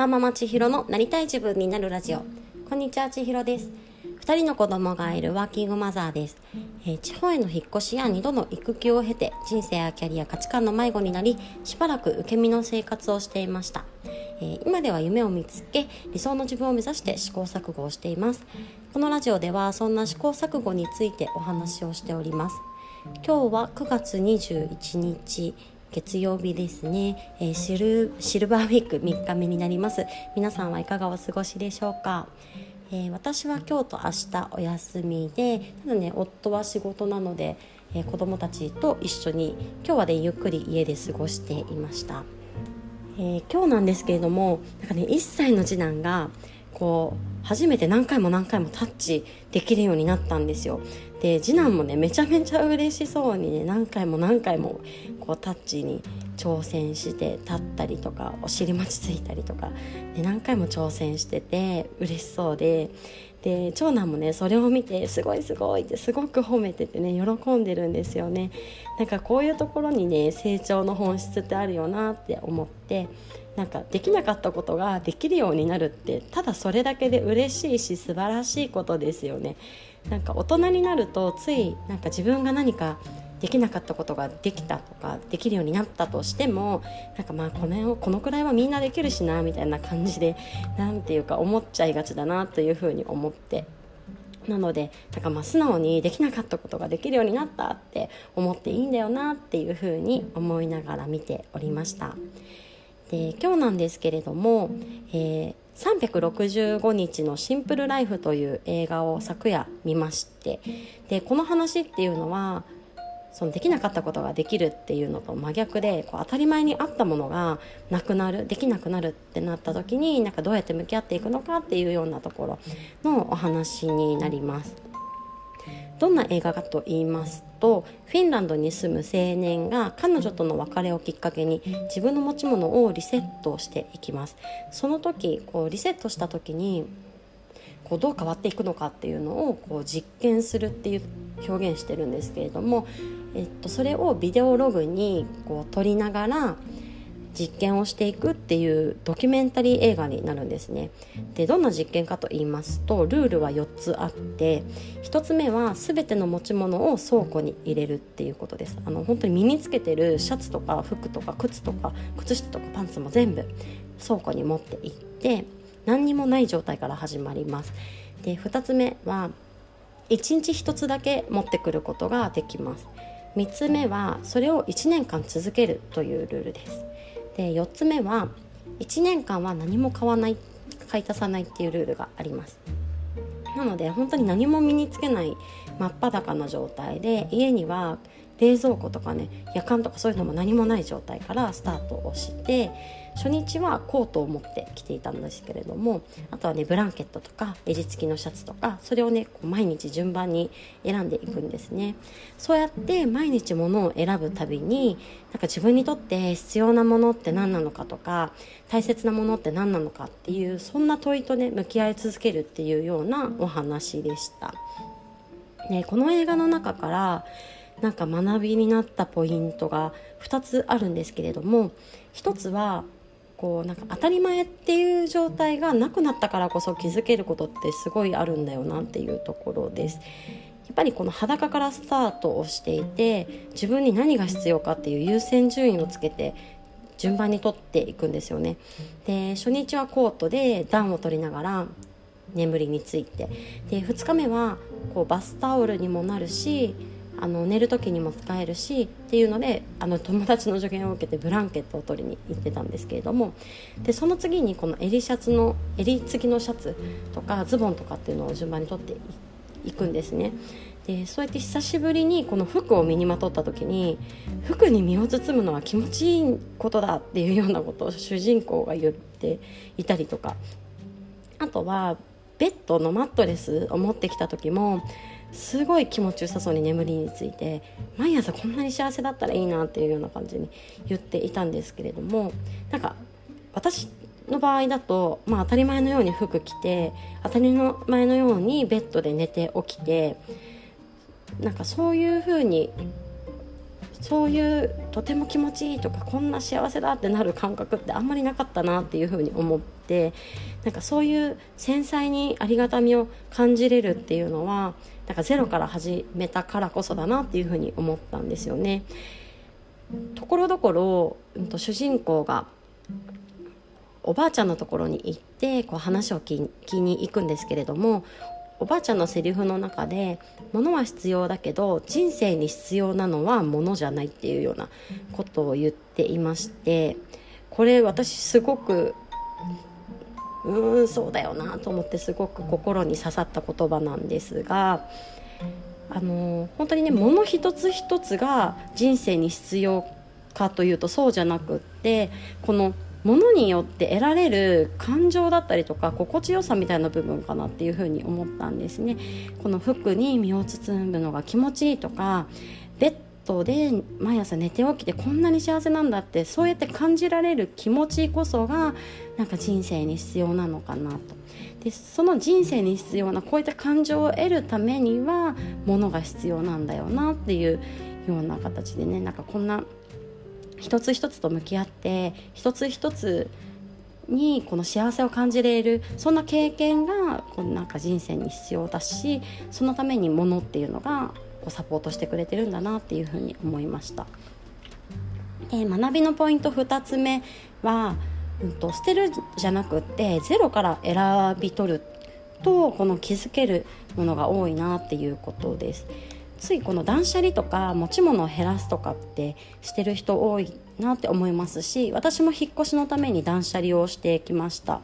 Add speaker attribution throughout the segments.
Speaker 1: パーママ千尋のなりたい自分になるラジオ。こんにちは千尋です。2人の子供がいるワーキングマザーです、えー、地方への引っ越しや2度の育休を経て人生やキャリア価値観の迷子になりしばらく受け身の生活をしていました、えー、今では夢を見つけ理想の自分を目指して試行錯誤をしています。このラジオではそんな試行錯誤についてお話をしております。今日は9月21日月曜日ですね、えー、シルシルバーウィーク3日目になります。皆さんはいかがお過ごしでしょうか、えー、私は今日と明日お休みでただね夫は仕事なので、えー、子供たちと一緒に今日はねゆっくり家で過ごしていました、えー、今日なんですけれどもなんかね1歳の次男がこう初めて何回も何回もタッチできるようになったんですよ。で次男もねめちゃめちゃ嬉しそうにね何回も何回もこうタッチに挑戦して立ったりとかお尻餅ついたりとかで何回も挑戦してて嬉しそうでで長男もねそれを見てすごいすごいってすごく褒めててね喜んでるんですよね。なんかこういうところにね成長の本質ってあるよなって思ってなんかできなかったことができるようになるってただそれだけで嬉しいし素晴らしいことですよね。なんか大人になるとついなんか自分が何かできなかったことができたとかできるようになったとしてもなんかまあこのこのくらいはみんなできるしなみたいな感じで何ていうか思っちゃいがちだなというふうに思って。なのでなんかまあ素直にできなかったことができるようになったって思っていいんだよなっていうふうに思いながら見ておりました。で今日なんですけれども、えー365日のシンプルライフという映画を昨夜見ましてでこの話っていうのはそのできなかったことができるっていうのと真逆でこう当たり前にあったものがなくなるできなくなるってなった時になんかどうやって向き合っていくのかっていうようなところのお話になります。どんな映画かと言いますとフィンランドに住む青年が彼女との別れをきっかけに自分の持ち物をリセットしていきます。その時こうリセットした時にこうどう変わっていくのかっていうのをこう実験するっていう表現してるんですけれども、えっと、それをビデオログにこう撮りながら実験をしていくっていうドキュメンタリー映画になるんですね。でどんな実験かと言いますとルールは4つあって1つ目は全ての持ち物を倉庫に入れるっていうことです。あの本当に身につけてるシャツとか服とか靴とか靴下とかパンツも全部倉庫に持って行って何にもない状態から始まります。で2つ目は1日1つだけ持ってくることができます。3つ目はそれを1年間続けるというルールです。で4つ目は1年間は何も買わない買い足さないっていうルールがあります。なので本当に何も身につけない真っ裸な状態で家には冷蔵庫とかね夜間とかそういうのも何もない状態からスタートをして初日はコートを持ってきていたんですけれどもあとはねブランケットとか襟付きのシャツとかそれをねこう毎日順番に選んでいくんですねそうやって毎日物を選ぶたびになんか自分にとって必要なものって何なのかとか大切なものって何なのかっていうそんな問いとね向き合い続けるっていうようなお話でした。ね、この映画の中からなんか学びになったポイントが2つあるんですけれども1つはこうなんか当たり前っていう状態がなくなったからこそ気づけることってすごいあるんだよなっていうところです。やっぱりこの裸からスタートをしていて自分に何が必要かっていう優先順位をつけて順番に取っていくんですよね。で初日はコートで暖を取りながら眠りについてで2日目はこうバスタオルにもなるしあの寝る時にも使えるしっていうのであの友達の助言を受けてブランケットを取りに行ってたんですけれどもでその次にこの襟シャツの襟付きのシャツとかズボンとかっていうのを順番に取っていくんですね。でそうやって久しぶりにこの服を身にまとった時に服に身を包むのは気持ちいいことだっていうようなことを主人公が言っていたりとかあとはベッドのマットレスを持ってきた時もすごい気持ちよさそうに眠りについて毎朝こんなに幸せだったらいいなっていうような感じに言っていたんですけれどもなんか私の場合だと、まあ、当たり前のように服着て当たり前のようにベッドで寝て起きてなんかそういう風にそういうとても気持ちいいとかこんな幸せだってなる感覚ってあんまりなかったなっていうふうに思ってなんかそういう繊細にありがたみを感じれるっていうのはなんかゼロから始めたからこそだなっていうふうに思ったんですよね。ところどころ、うん、と主人公がおばあちゃんのところに行ってこう話を聞きに行くんですけれどもおばあちゃんのセリフの中で「物は必要だけど人生に必要なのは物じゃない」っていうようなことを言っていましてこれ私すごくうーんそうだよなと思ってすごく心に刺さった言葉なんですがあの本当にね物一つ一つが人生に必要かというとそうじゃなくってこのものによって得られる感情だったりとか心地よさみたいな部分かなっていうふうに思ったんですね。この服に身を包むのが気持ちいいとかベッドで毎朝寝て起きてこんなに幸せなんだってそうやって感じられる気持ちこそがなんか人生に必要なのかなと。でその人生に必要なこういった感情を得るためにはものが必要なんだよなっていうような形でねなんかこんな一つ一つと向き合って一つ一つにこの幸せを感じれるそんな経験がこのなんか人生に必要だしそのためにものっていうのがこうサポートしてくれてるんだなっていうふうに思いました。で学びのポイント2つ目はうんと、捨てるじゃなくってゼロから選び取るとこの気づけるものが多いなっていうことです。ついこの断捨離とか持ち物を減らすとかってしてる人多いなって思いますし私も引っ越しのために断捨離をしてきました。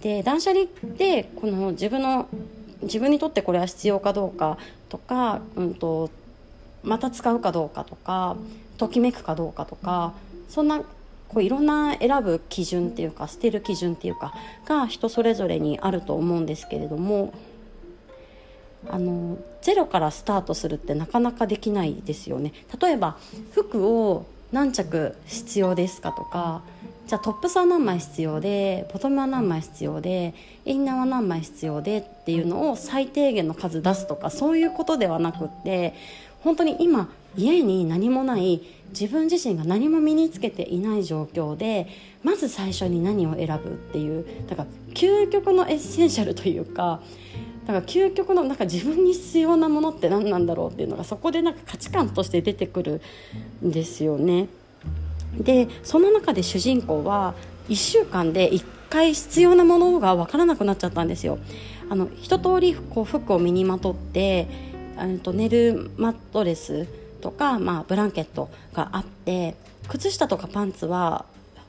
Speaker 1: で断捨離ってこの自分の自分にとってこれは必要かどうかとか、うんとまた使うかどうかとかときめくかどうかとかそんなこういろんな選ぶ基準っていうか捨てる基準っていうかが人それぞれにあると思うんですけれどもあのゼロからスタートするってなかなかできないですよね。例えば服を何着必要ですかとかじゃあトップスは何枚必要でボトムは何枚必要でインナーは何枚必要でっていうのを最低限の数出すとかそういうことではなくって本当に今家に何もない自分自身が何も身につけていない状況でまず最初に何を選ぶっていうだから究極のエッセンシャルというかだから究極のなんか自分に必要なものって何なんだろうっていうのがそこでなんか価値観として出てくるんですよね。でその中で主人公は1週間で1回必要なものが分からなくなっちゃったんですよ。あの一通りこう服を身にまとってと寝るマットレスとか、まあ、ブランケットがあって靴下とかパンツは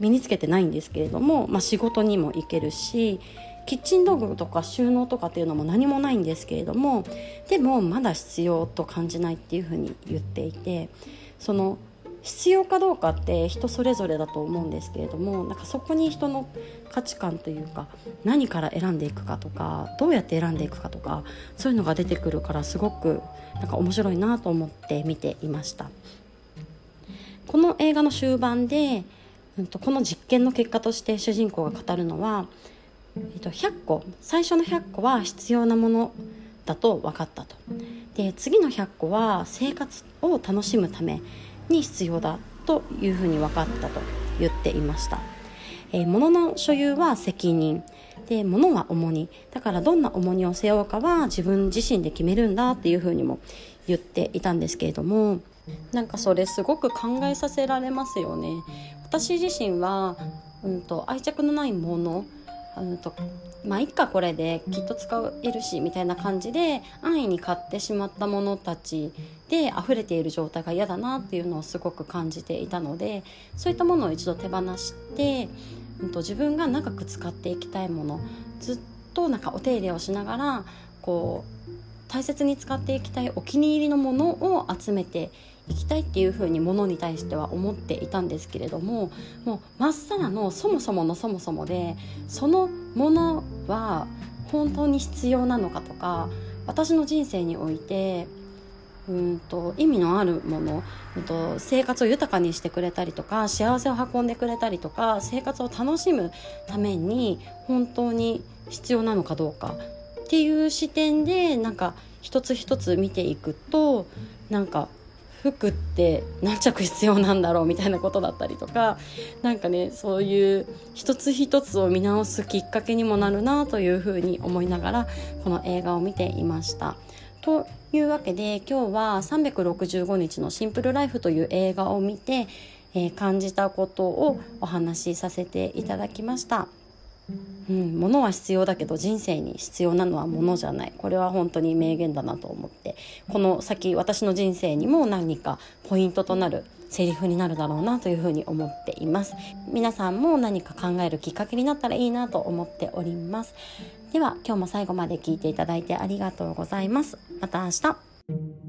Speaker 1: 身につけてないんですけれども、まあ、仕事にも行けるしキッチン道具とか収納とかっていうのも何もないんですけれどもでもまだ必要と感じないっていうふうに言っていてその必要かどうかって人それぞれだと思うんですけれどもなんかそこに人の価値観というか何から選んでいくかとかどうやって選んでいくかとかそういうのが出てくるからすごくなんか面白いなと思って見ていました。この映画の終盤で、うん、とこの実験の結果として主人公が語るのは、えっと、100個。最初の100個は必要なものだと分かったと。で次の100個は生活を楽しむために必要だというふうに分かったと言っていました、えー、物の所有は責任。で物は重荷。だからどんな重荷を背負うかは自分自身で決めるんだっていうふうにも言っていたんですけれども。なんかそれすごく考えさせられますよね。私自身は、うんと、愛着のないものうんとまあいっかこれできっと使えるしみたいな感じで安易に買ってしまったものたちで溢れている状態が嫌だなっていうのをすごく感じていたのでそういったものを一度手放して、うん、と自分が長く使っていきたいものずっとなんかお手入れをしながらこう大切に使っていきたいお気に入りのものを集めていきたいっていうふうにものに対しては思っていたんですけれどももうまっさらのそもそものそもそもでそのものは本当に必要なのかとか私の人生においてうんと意味のあるもの、うんと、生活を豊かにしてくれたりとか幸せを運んでくれたりとか生活を楽しむために本当に必要なのかどうかっていう視点でなんか一つ一つ見ていくとなんか服って何着必要なんだろうみたいなことだったりとか何かねそういう一つ一つを見直すきっかけにもなるなというふうに思いながらこの映画を見ていました。というわけで今日は365日のシンプルライフという映画を見て、えー、感じたことをお話しさせていただきました。うん、物は必要だけど人生に必要なのは物じゃない。これは本当に名言だなと思って。この先私の人生にも何かポイントとなるセリフになるだろうなというふうに思っています。皆さんも何か考えるきっかけになったらいいなと思っております。では今日も最後まで聞いていただいてありがとうございます。また明日。